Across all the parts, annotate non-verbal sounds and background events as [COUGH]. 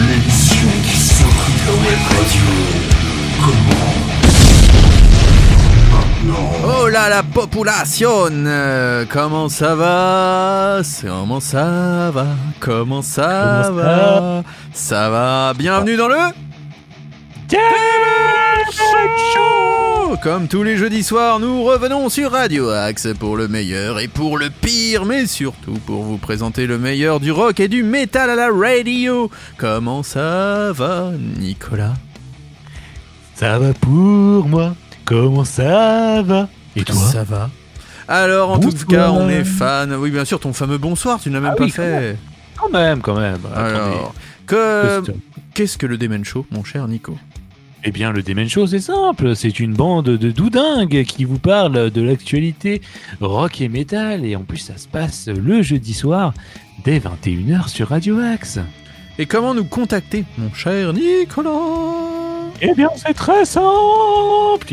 L'émission qui sort de radio là la population. Euh, Comment ça va? Comment ça va? Comment ça Comment va? Ça va? Bienvenue dans le Show! Comme tous les jeudis soirs, nous revenons sur Radio Axe pour le meilleur et pour le pire, mais surtout pour vous présenter le meilleur du rock et du métal à la radio. Comment ça va, Nicolas? Ça va pour moi. Comment ça va? Et toi Ça va. Alors, en tout cas, on est fan. Oui, bien sûr, ton fameux bonsoir, tu ne l'as même Ah pas oui, fait. Quand même, quand même. Alors, que- qu'est-ce que le Demen Show, mon cher Nico? Eh bien, le Demen Show, c'est simple. C'est une bande de doudingues qui vous parle de l'actualité rock et métal. Et en plus, ça se passe le jeudi soir dès 21h sur Radio Axe. Et comment nous contacter, mon cher Nicolas? Eh bien, c'est très simple.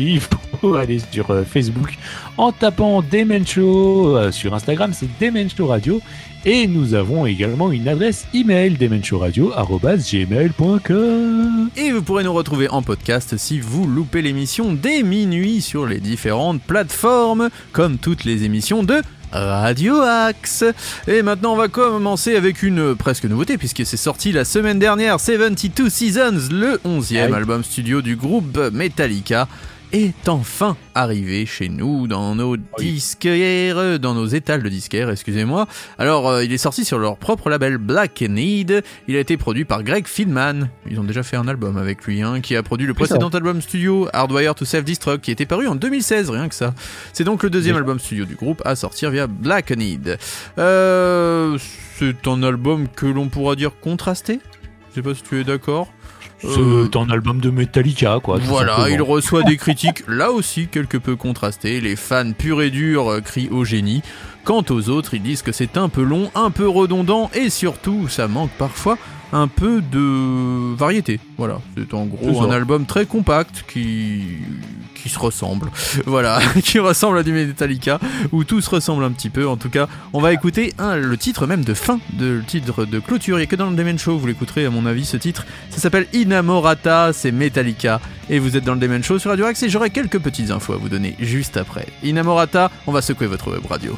Faut aller sur euh, Facebook en tapant Demen Show. Euh, Sur Instagram, c'est Demen Show Radio. Et nous avons également une adresse email demenshowradio.gmail.com Et vous pourrez nous retrouver en podcast si vous loupez l'émission dès minuit sur les différentes plateformes, comme toutes les émissions de Radio Axe. Et maintenant, on va commencer avec une euh, presque nouveauté, puisque c'est sorti la semaine dernière, 72 Seasons, le 11e Aïe. album studio du groupe Metallica, est enfin arrivé chez nous dans nos disquaires, dans nos étals de disquaires, excusez-moi. Alors, euh, il est sorti sur leur propre label Black Need. Il a été produit par Greg Fieldman. Ils ont déjà fait un album avec lui, hein, qui a produit le précédent album studio Hardwire to Self-Destruct, qui était paru en 2016, rien que ça. C'est donc le deuxième album studio du groupe à sortir via Black Need. Euh, c'est un album que l'on pourra dire contrasté. Je sais pas si tu es d'accord. Euh, C'est un album de Metallica, quoi. voilà, simplement. il reçoit des critiques là aussi quelque peu contrastées. Les fans purs et durs euh, crient au génie. Quant aux autres, ils disent que c'est un peu long, un peu redondant et surtout, ça manque parfois un peu de variété. Voilà, c'est en gros un album très compact qui qui se ressemble. [LAUGHS] Voilà, [LAUGHS] qui ressemble à du Metallica où tout se ressemble un petit peu. En tout cas, on va écouter un, le titre même de fin, de, le titre de clôture. Il n'y a que dans le Demen Show, vous l'écouterez à mon avis ce titre. Ça s'appelle Inamorata, c'est Metallica. Et vous êtes dans le Demen Show sur Radio Axe et j'aurai quelques petites infos à vous donner juste après. Inamorata, on va secouer votre web radio.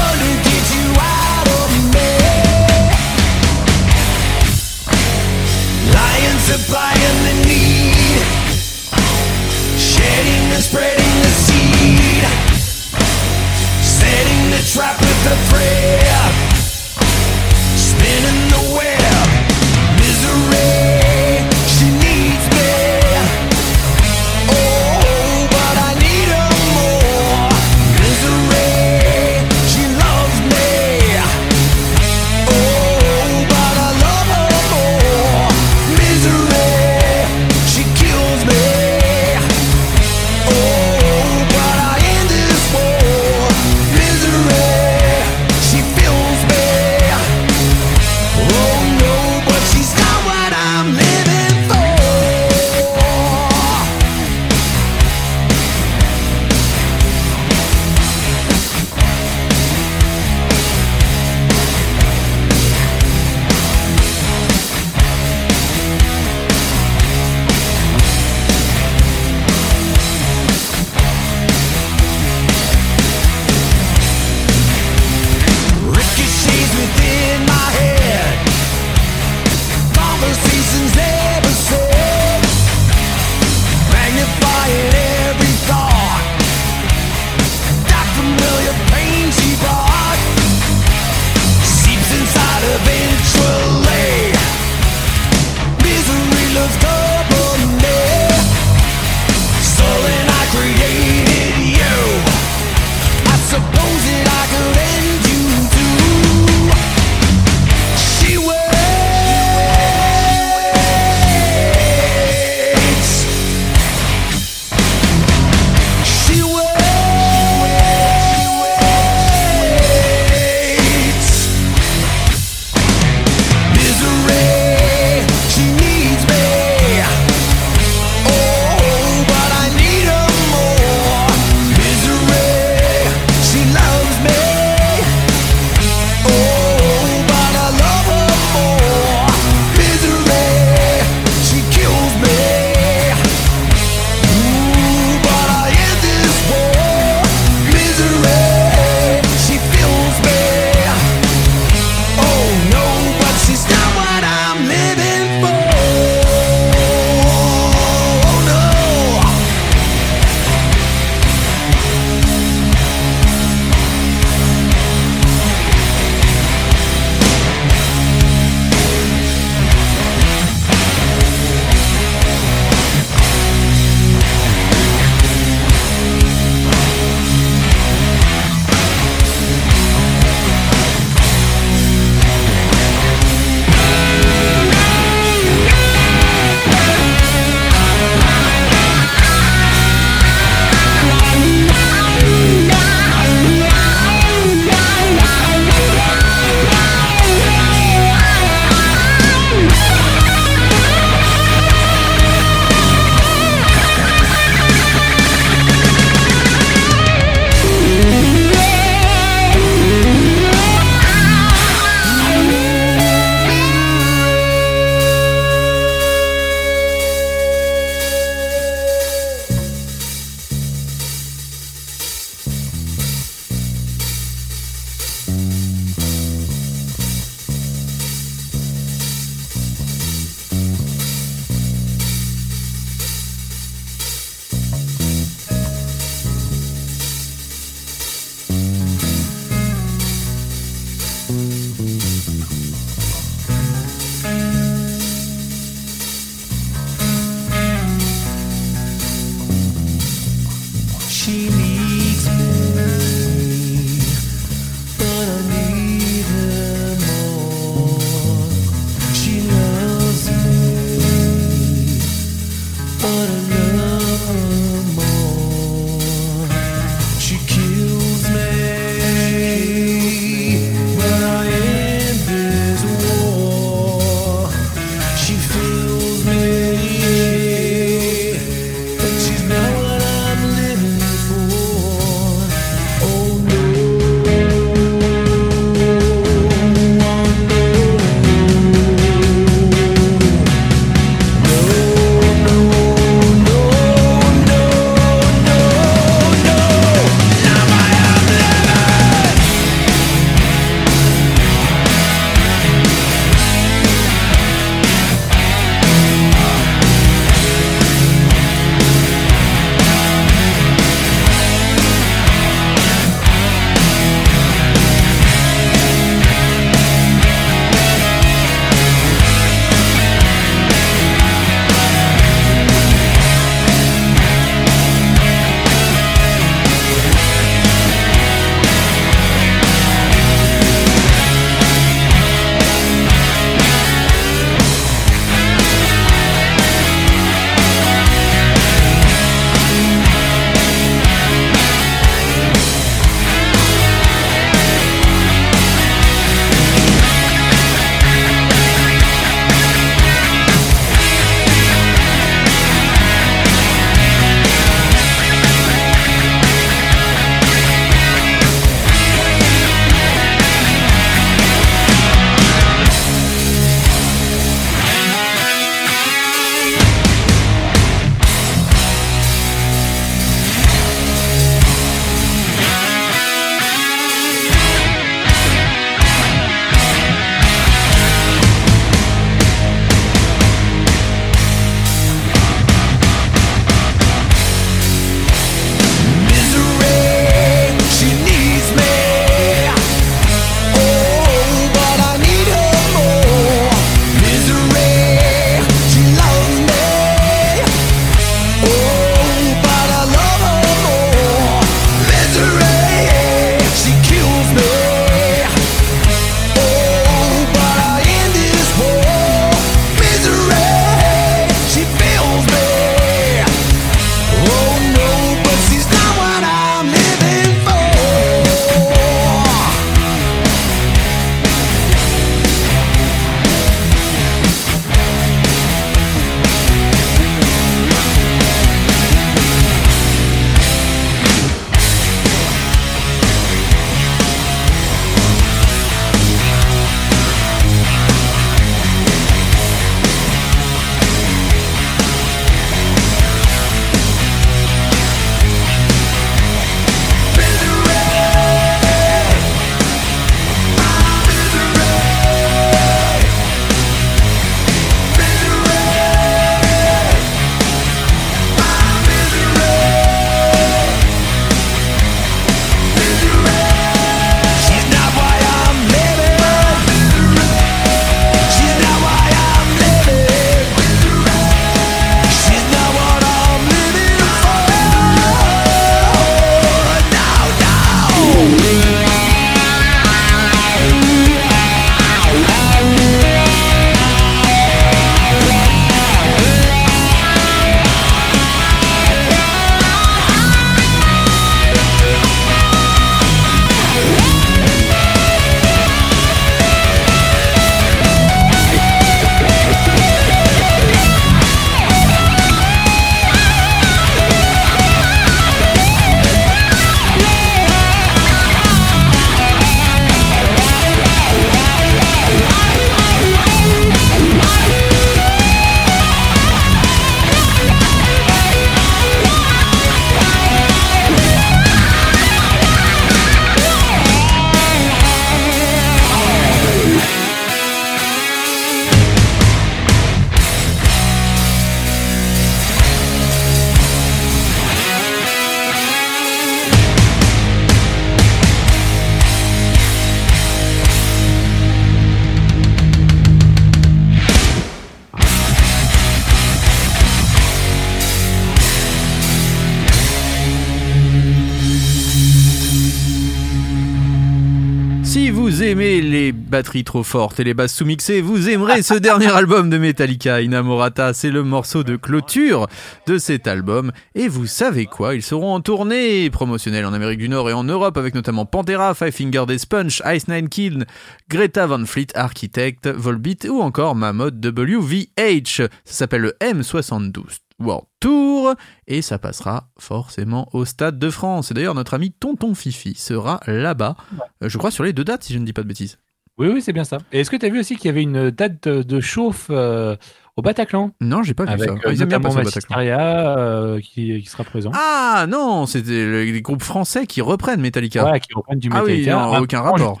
Vous aimez les batteries trop fortes et les basses sous-mixées, vous aimerez ce dernier [LAUGHS] album de Metallica, Inamorata. C'est le morceau de clôture de cet album. Et vous savez quoi? Ils seront en tournée promotionnelle en Amérique du Nord et en Europe avec notamment Pantera, Five Finger Death Punch, Ice Nine Kiln, Greta Van Fleet, Architect, Volbeat ou encore Mammoth WVH. Ça s'appelle le M72 World Tour et ça passera forcément au Stade de France. Et d'ailleurs, notre ami Tonton Fifi sera là-bas, euh, je crois sur les deux dates si je ne dis pas de bêtises. Oui, oui, c'est bien ça. Et est-ce que tu as vu aussi qu'il y avait une date de, chauffe euh, au Bataclan? Non, j'ai pas vu avec ça. euh, Ils bien notamment au Bataclan. Euh, qui, qui sera présent. Ah non, c'était les groupes français qui reprennent Metallica. Voilà, qui reprennent du Ah oui, Metallica. non, aucun rapport.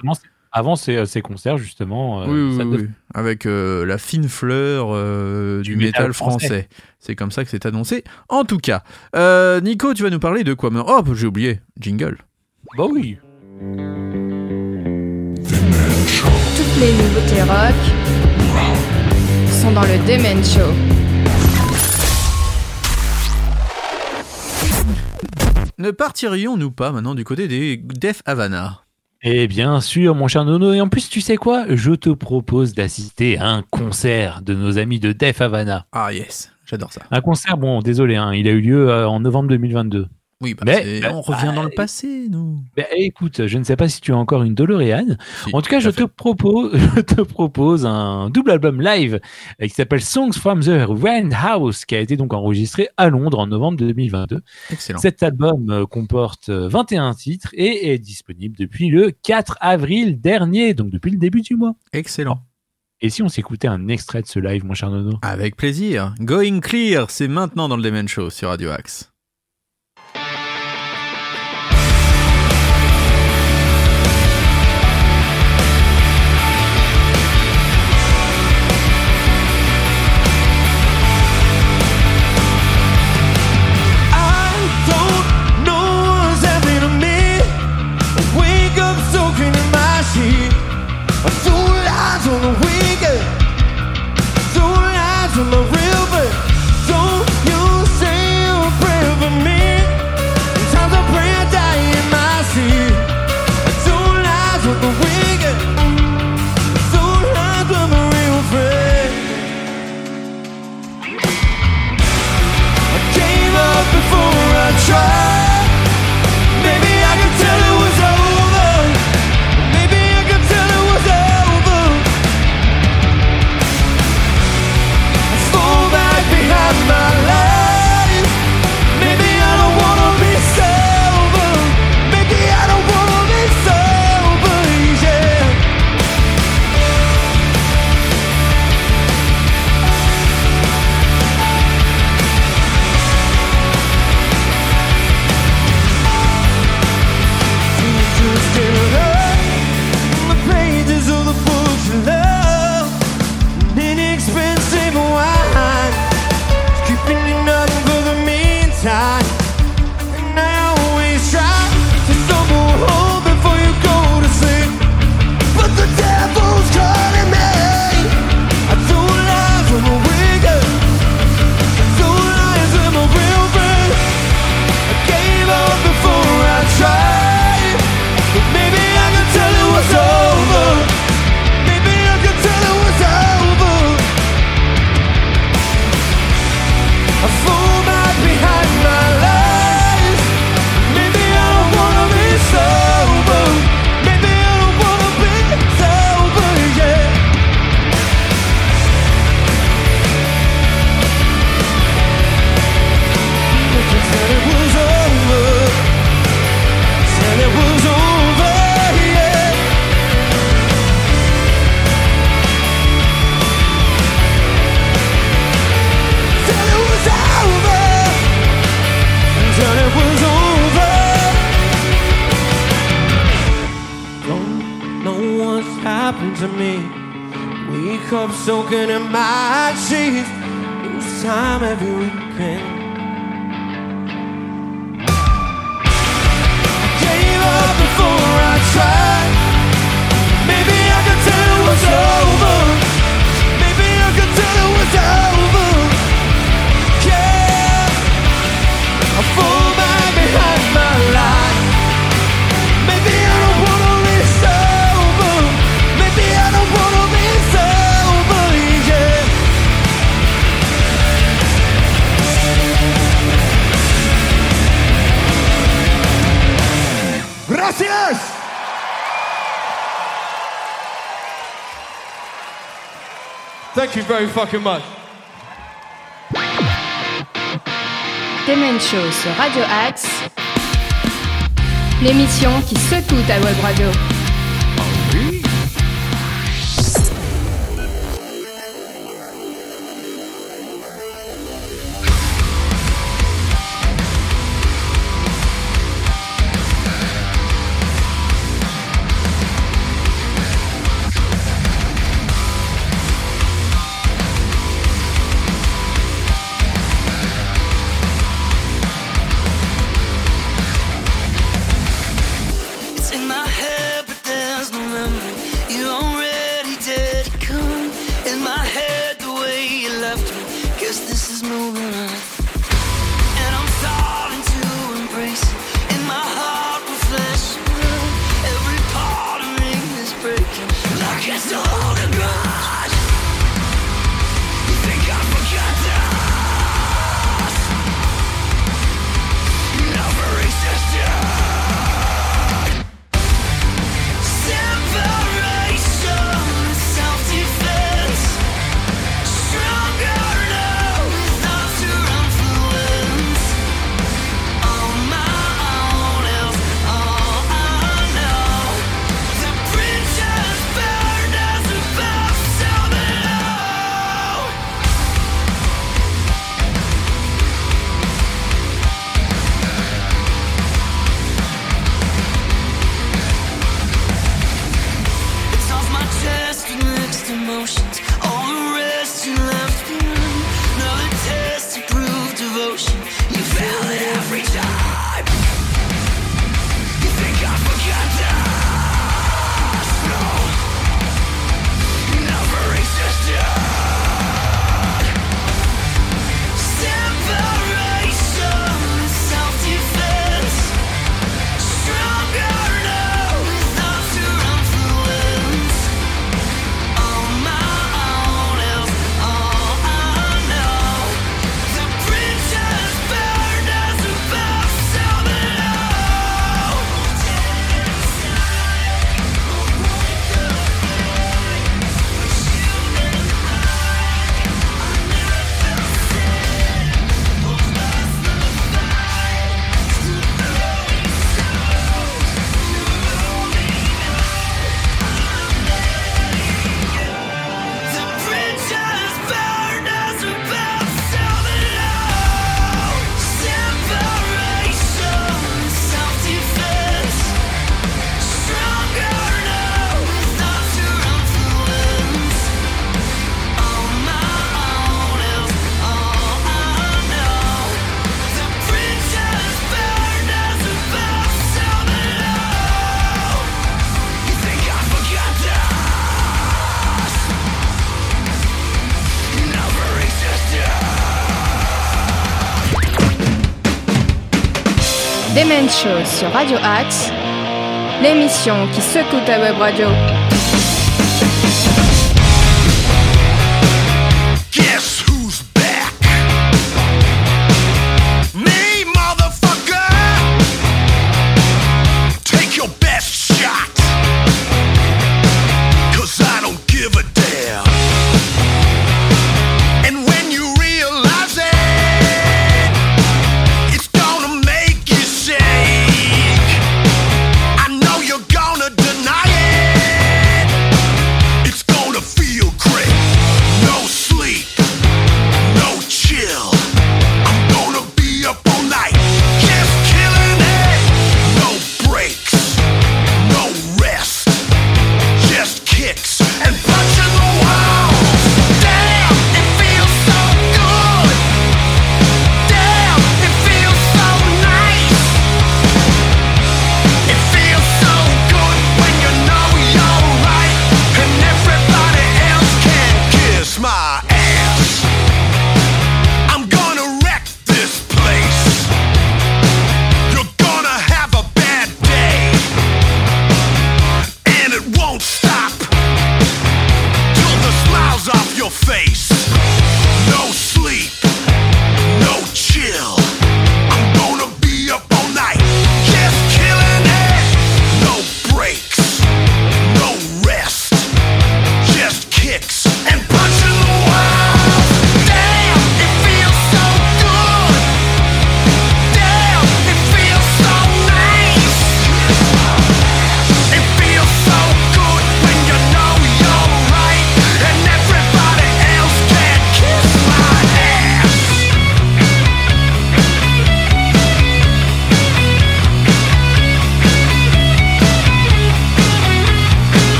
Avant ces, ces concerts, justement. euh, oui, oui, oui, avec euh, la fine fleur euh, du, Du métal métal français. français. C'est comme ça que c'est annoncé. En tout cas, euh, Nico, tu vas nous parler de quoi? Oh, j'ai oublié. Jingle. Bah oui. Toutes les nouveautés rock sont dans le Demen Show. Ne partirions-nous pas maintenant du côté des Def Havana? Et bien sûr, mon cher Nono. Et en plus, tu sais quoi? Je te propose d'assister à un concert de nos amis de Def Havana. Ah yes, j'adore ça. Un concert, bon, désolé, hein, il a eu lieu euh, en novembre 2022. Oui, bah, Mais- bah, on revient dans le bah, passé, nous. Ben, écoute, je ne sais pas si tu as encore une DeLorean. Si, En tout cas, je te propose, [LAUGHS] je te propose un double album live euh, qui s'appelle Songs from the House, qui a été donc enregistré à Londres en novembre 2022. Excellent. Cet album euh, comporte euh, 21 titres et est disponible depuis le 4 avril dernier, donc depuis le début du mois. Excellent. Et si on s'écoutait un extrait de ce live, mon cher Nono? Avec plaisir. Going Clear, c'est maintenant dans le Demen Show sur Radio Axe. try Thank you very fucking much. Demen Show sur Radio Axe, l'émission qui secoue ta web radio. Les mêmes choses sur Radio Axe, l'émission qui secoue ta web radio.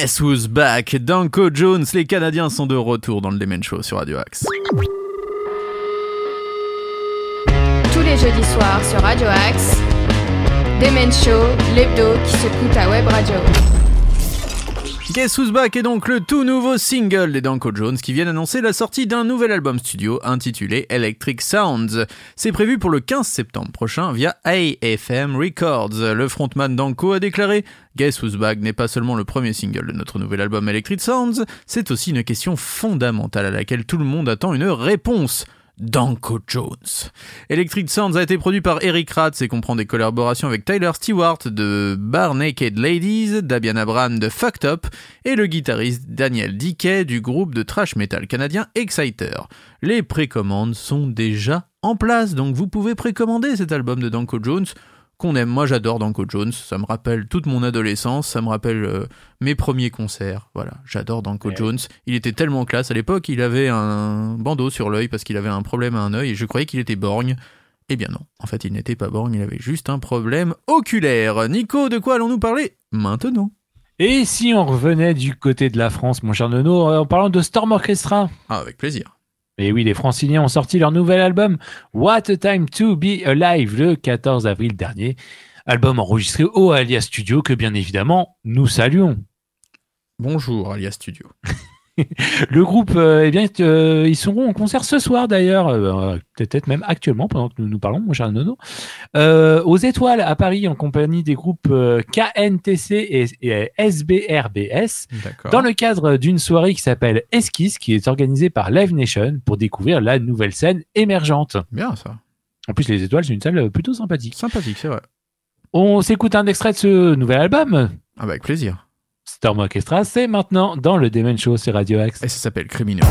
Guess Who's Back? Danko Jones, les Canadiens sont de retour dans le Demen Show sur Radio Axe. Tous les jeudis soirs sur Radio Axe, Demen Show, l'hebdo qui s'écoute à Web Radio. Guess Who's Back est donc le tout nouveau single des Danko Jones qui viennent annoncer la sortie d'un nouvel album studio intitulé Electric Sounds. C'est prévu pour le 15 septembre prochain via AFM Records. Le frontman Danko a déclaré Guess Who's Back n'est pas seulement le premier single de notre nouvel album Electric Sounds, c'est aussi une question fondamentale à laquelle tout le monde attend une réponse. Danko Jones. Electric Sounds a été produit par Eric Ratz et comprend des collaborations avec Tyler Stewart de Bar Naked Ladies, Dabian Abram de Fucked Up et le guitariste Daniel Dickey du groupe de thrash metal canadien Exciter. Les précommandes sont déjà en place, donc vous pouvez précommander cet album de Danko Jones qu'on aime. Moi, j'adore Danko Jones. Ça me rappelle toute mon adolescence. Ça me rappelle euh, mes premiers concerts. Voilà, j'adore Danko Ouais. Jones. Il était tellement classe. À l'époque, il avait un bandeau sur l'œil parce qu'il avait un problème à un œil et je croyais qu'il était borgne. Eh bien non, en fait, il n'était pas borgne. Il avait juste un problème oculaire. Nico, de quoi allons-nous parler maintenant? Et si on revenait du côté de la France, mon cher Nono, euh, en parlant de Storm Orchestra? Ah, avec plaisir. Et oui, les Franciliens ont sorti leur nouvel album What a Time to Be Alive le 14 avril dernier. Album enregistré au Alia Studio que bien évidemment nous saluons. Bonjour, Alia Studio. [LAUGHS] [LAUGHS] Le groupe, euh, eh bien, euh, ils seront en concert ce soir d'ailleurs, euh, peut-être même actuellement pendant que nous nous parlons, mon cher Nono, euh, aux Étoiles à Paris en compagnie des groupes KNTC et, SBRBS. Dans le cadre d'une soirée qui s'appelle Esquisse, qui est organisée par Live Nation pour découvrir la nouvelle scène émergente. Bien ça. En plus, les étoiles, c'est une salle plutôt sympathique. Sympathique, c'est vrai. On s'écoute un extrait de ce nouvel album. Ah, bah, avec plaisir. Storm Orchestra, c'est maintenant dans le Demon Show sur Radio Axe. Et ça s'appelle Criminal.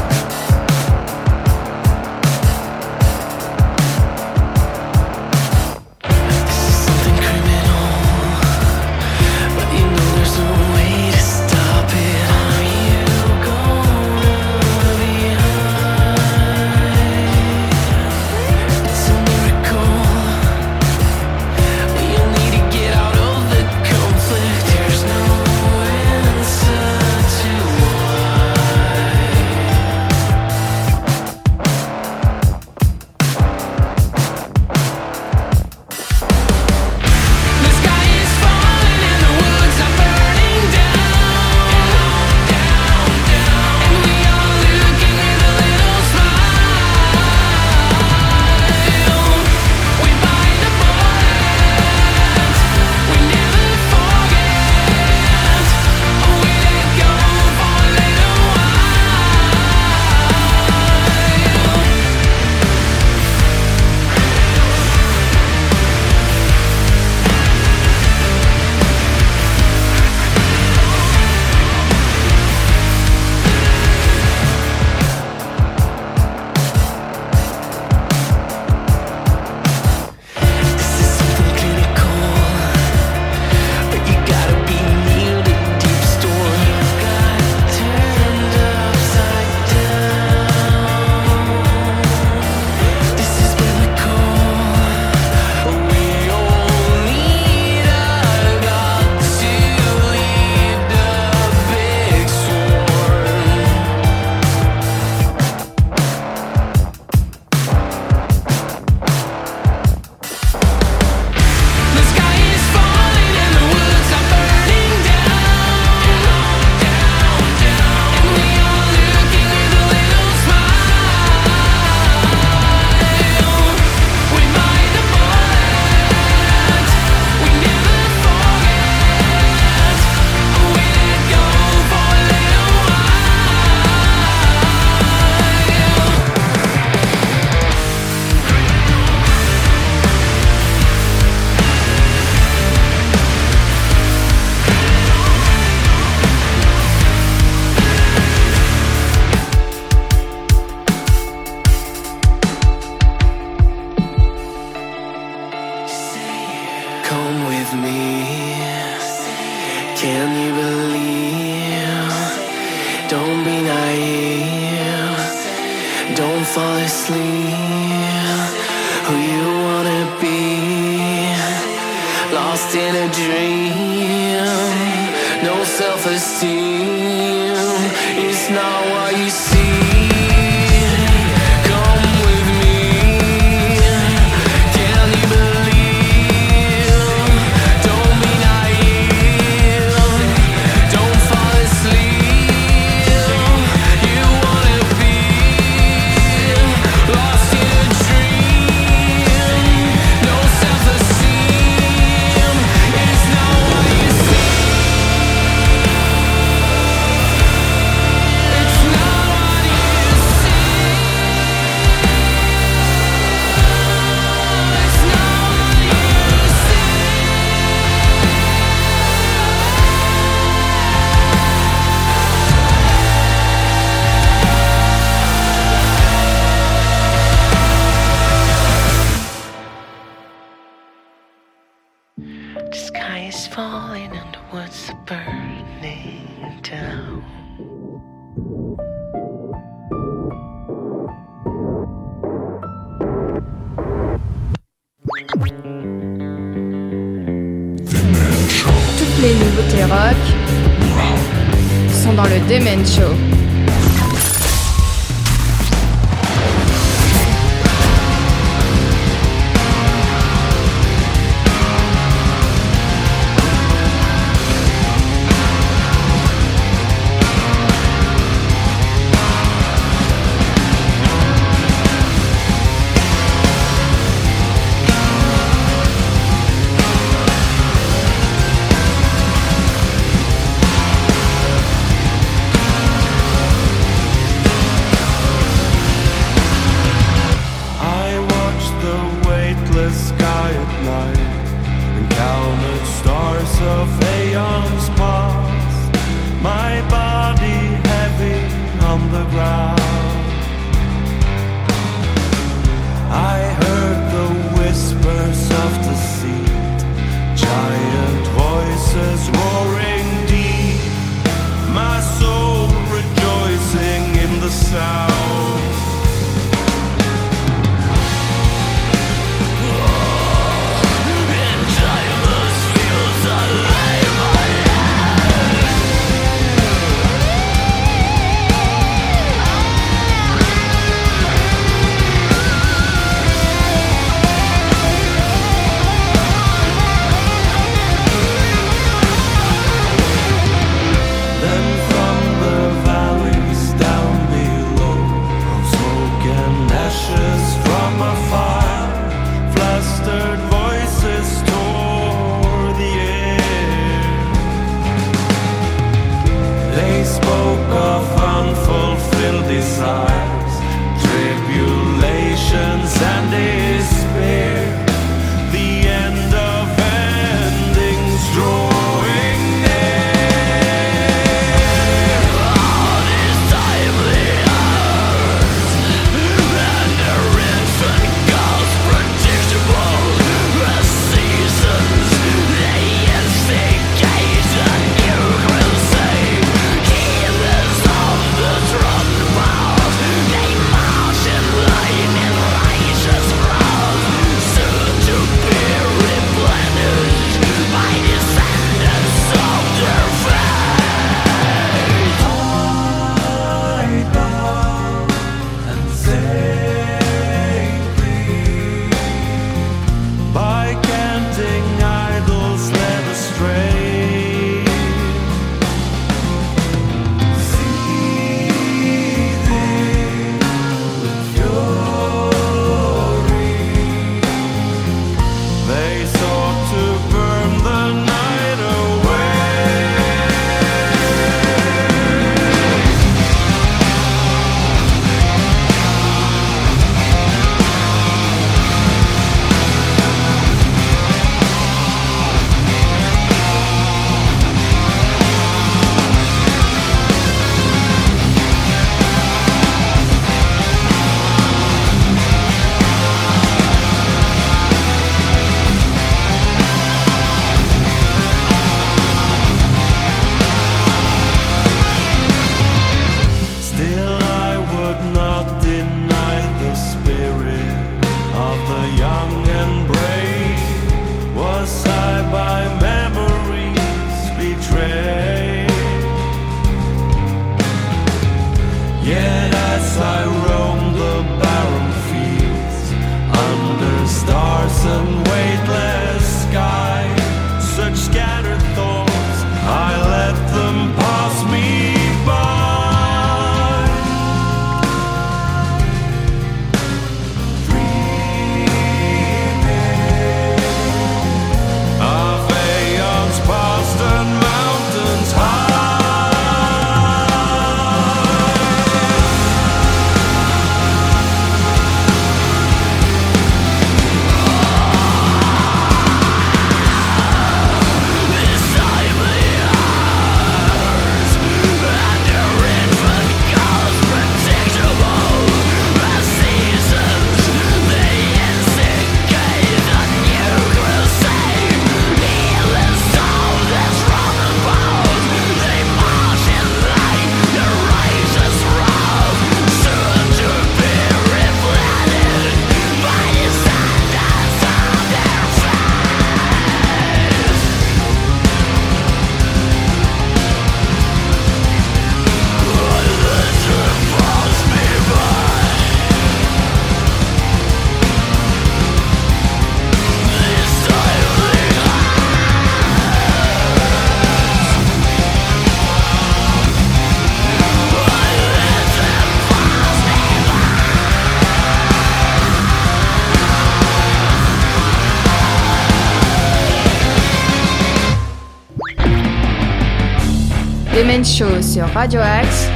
Show sur Radio Axe,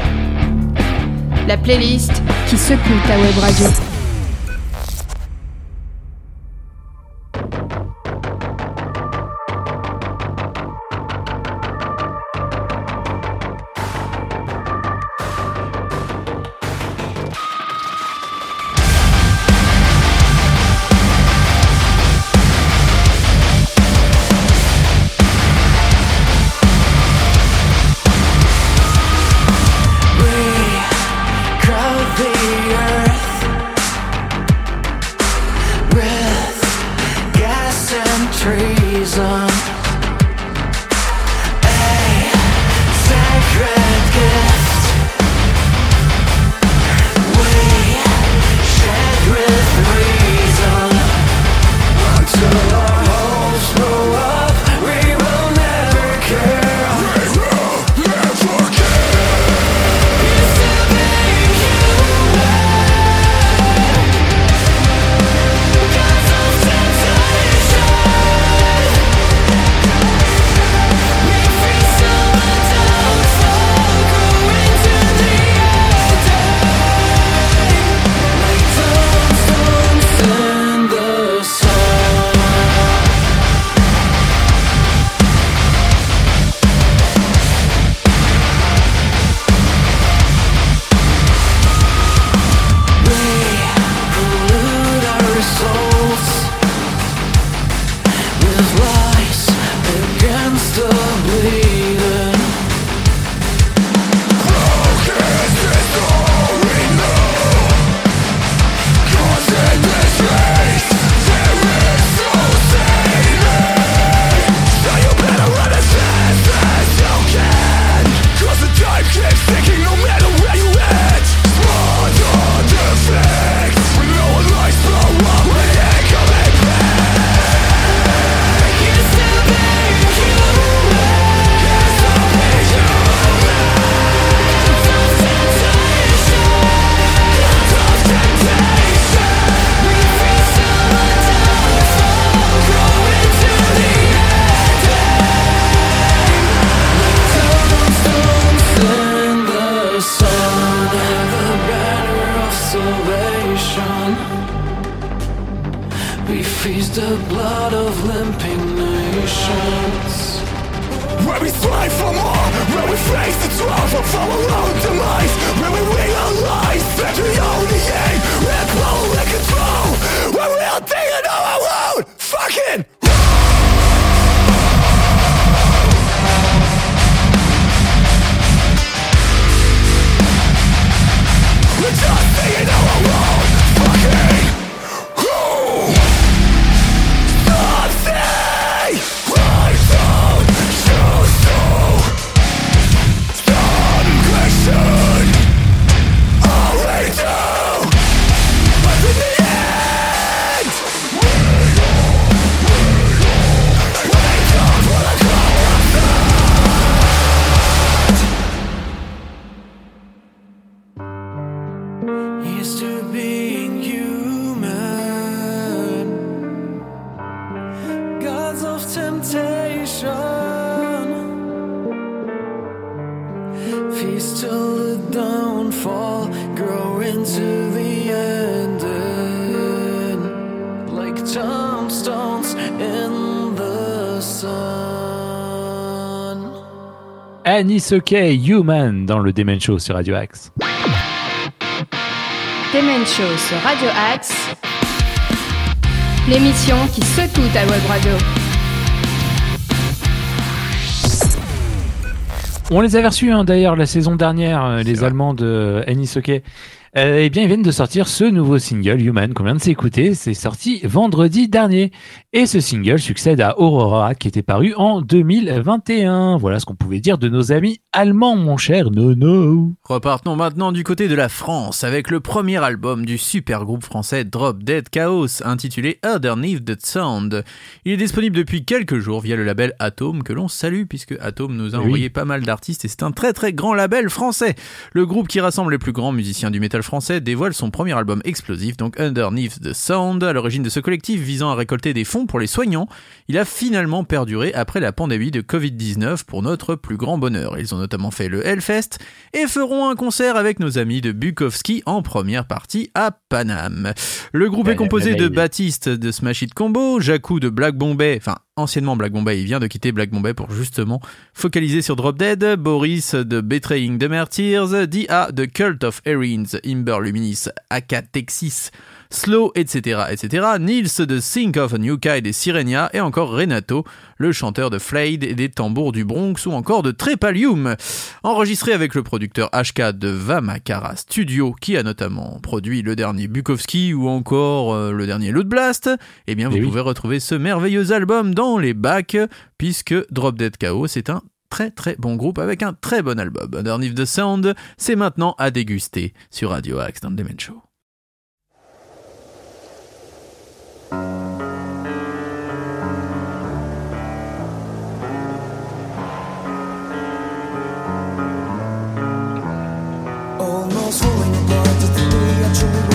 la playlist qui secoue ta web radio. Salvation. We feast the blood of limping nations. Where we strive for more Where we face the truth of our own demise Where we realize that we only aim We're global control Where we are taking our own Fucking Anis OK, Human dans le Demen Show sur Radio Axe. Demen Show sur Radio Axe, l'émission qui secoue ta web radio. On les avait reçus hein, d'ailleurs la saison dernière, euh, les vrai. Allemands de Anis OK. Euh, eh bien, ils viennent de sortir ce nouveau single, Human, qu'on vient de s'écouter. C'est sorti vendredi dernier. Et ce single succède à Aurora, qui était paru en 2021. Voilà ce qu'on pouvait dire de nos amis allemands, mon cher Nono. Repartons maintenant du côté de la France avec le premier album du super groupe français Drop Dead Chaos intitulé Underneath the Sound. Il est disponible depuis quelques jours via le label Atom que l'on salue puisque Atom nous a Oui. envoyé pas mal d'artistes et c'est un très très grand label français. Le groupe qui rassemble les plus grands musiciens du métal metal français dévoile son premier album explosif, donc Underneath the Sound. À l'origine de ce collectif visant à récolter des fonds pour les soignants, il a finalement perduré après la pandémie de Covid-19 pour notre plus grand bonheur. Ils ont notamment fait le Hellfest et feront un concert avec nos amis de Bukowski en première partie à Paname. Le groupe est composé de Baptiste de Smash It Combo, Jacou de Black Bombay, enfin anciennement Black Bombay, il vient de quitter Black Bombay pour justement focaliser sur Drop Dead, Boris de Betraying the Martyrs, D.A. de Cult of Erin, Imber Luminis, Aka Texas, Slow, etc., etc., Nils de Think of a New Kai des Sirenia, et encore Renato, le chanteur de Flayed et des tambours du Bronx, ou encore de Trepalium. Enregistré avec le producteur HK de Vamakara Studio, qui a notamment produit le dernier Bukowski ou encore euh, le dernier Loot Blast, eh bien vous Eh oui. pouvez retrouver ce merveilleux album dans les bacs, puisque Drop Dead KO, c'est un très très bon groupe avec un très bon album. Underneath the Sound, c'est maintenant à déguster sur Radio Axe dans le Demen Show. Almost falling apart the day I truly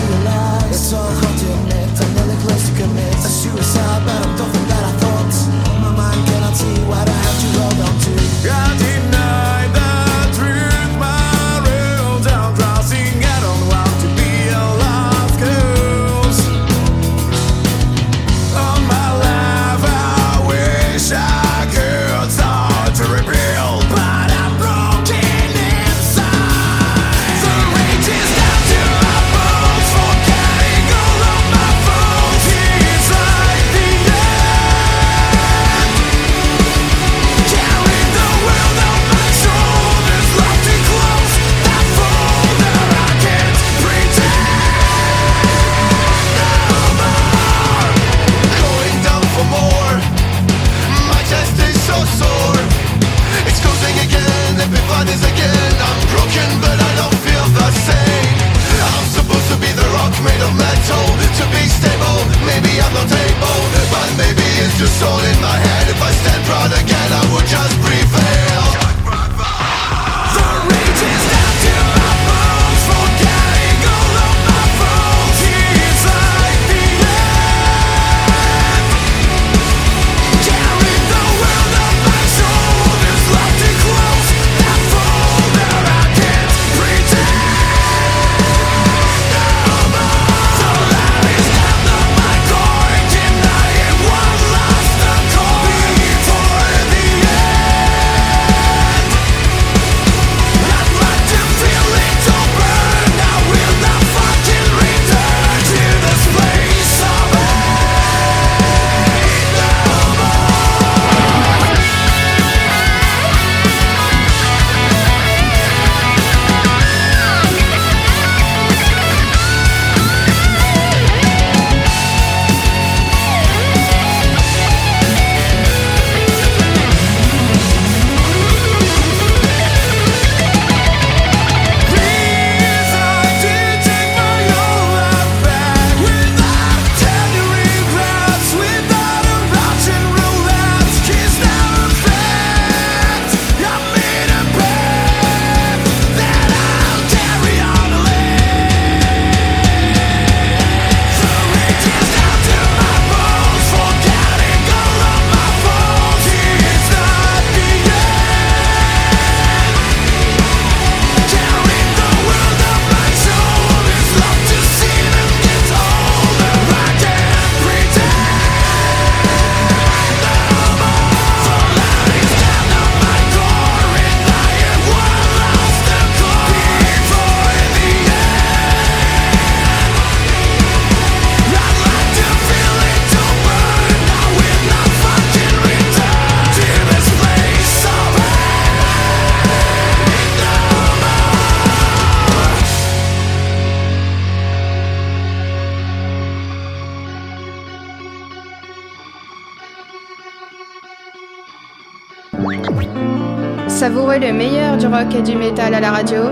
Savourez le meilleur du rock et du métal à la radio.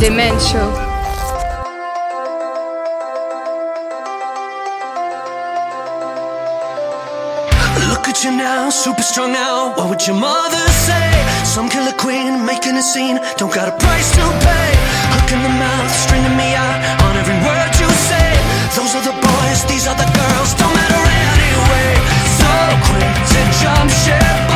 The Men Show. Look at you now, super strong now. What would your mother say? Some killer queen making a scene, don't got a price to pay. Hook in the mouth, stringing me out on every word you say. Those are the boys, these are the girls, don't matter jump ship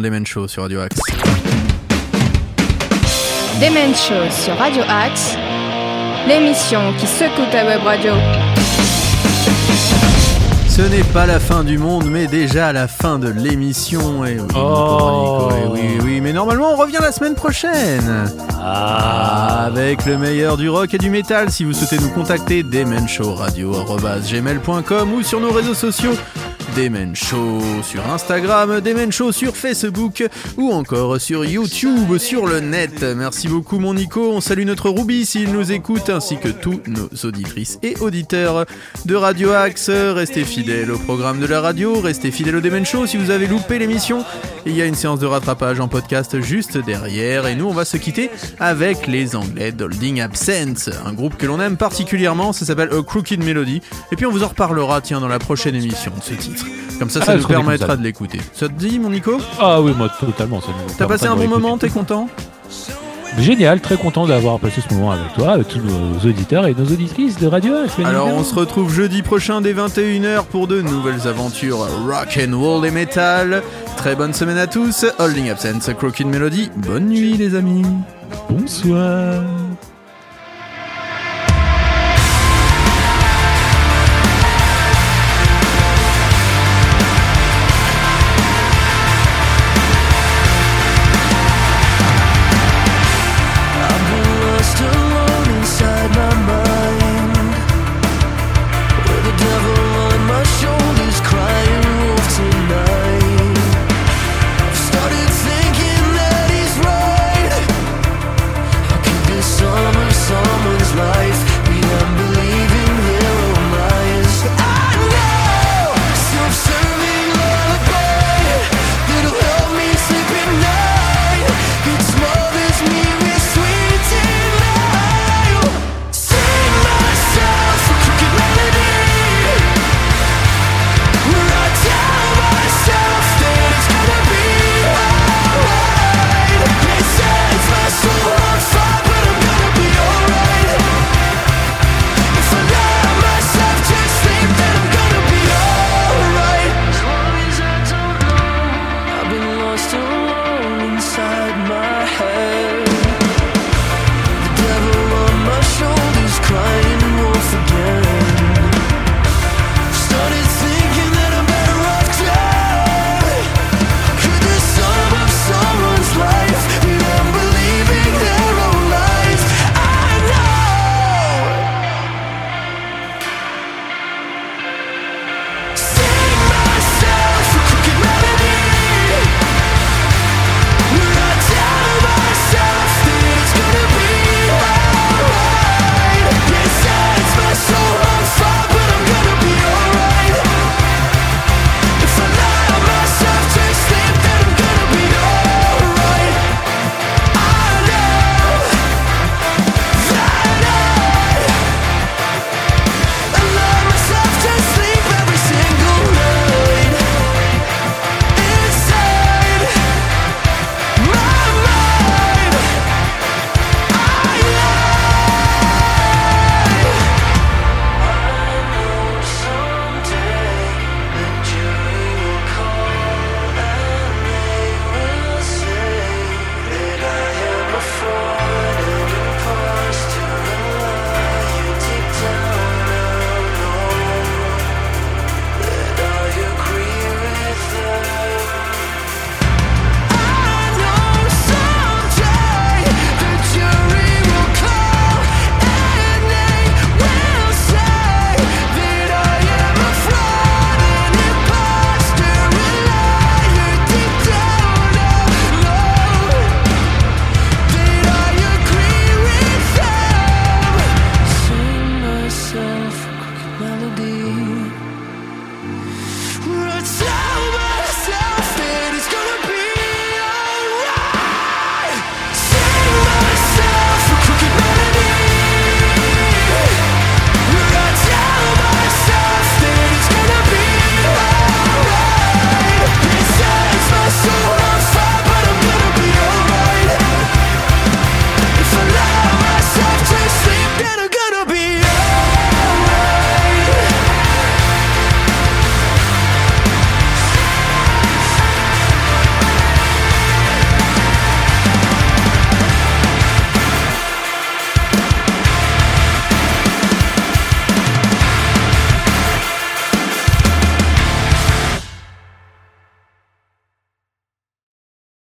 Modern Love dans le Demen Show sur Radio Axe. Demen Show sur Radio Axe, l'émission qui secoue ta web radio. Ce n'est pas la fin du monde, mais déjà la fin de l'émission. Et oui, mon Oh. et oui, oui, mais normalement on revient la semaine prochaine. Ah. Avec le meilleur du rock et du métal. Si vous souhaitez nous contacter, demenshowradio.gmail.com ou sur nos réseaux sociaux. Demen Show sur Instagram, Demen Show sur Facebook ou encore sur YouTube, sur le net. Merci beaucoup mon Nico, on salue notre Ruby s'il nous écoute ainsi que tous nos auditrices et auditeurs de Radio Axe. Restez fidèles au programme de la radio, restez fidèles au Demen Show si vous avez loupé l'émission. Il y a une séance de rattrapage en podcast juste derrière et nous on va se quitter avec les Anglais d'Holding Absence, un groupe que l'on aime particulièrement, ça s'appelle Crooked Melody et puis on vous en reparlera tiens dans la prochaine émission de ce titre. Comme ça, ça Ah, nous permettra de l'écouter. Ça te dit, mon Nico? Ah oui, moi totalement. T'as passé un bon moment? T'es content? Génial, très content d'avoir passé ce moment avec toi, avec tous nos auditeurs et nos auditrices de Radio bien Alors, on se retrouve jeudi prochain dès 21h pour de nouvelles aventures rock and roll et metal. Très bonne semaine à tous. Holding Absence, Crooked Melody. Bonne nuit, les amis. Bonsoir.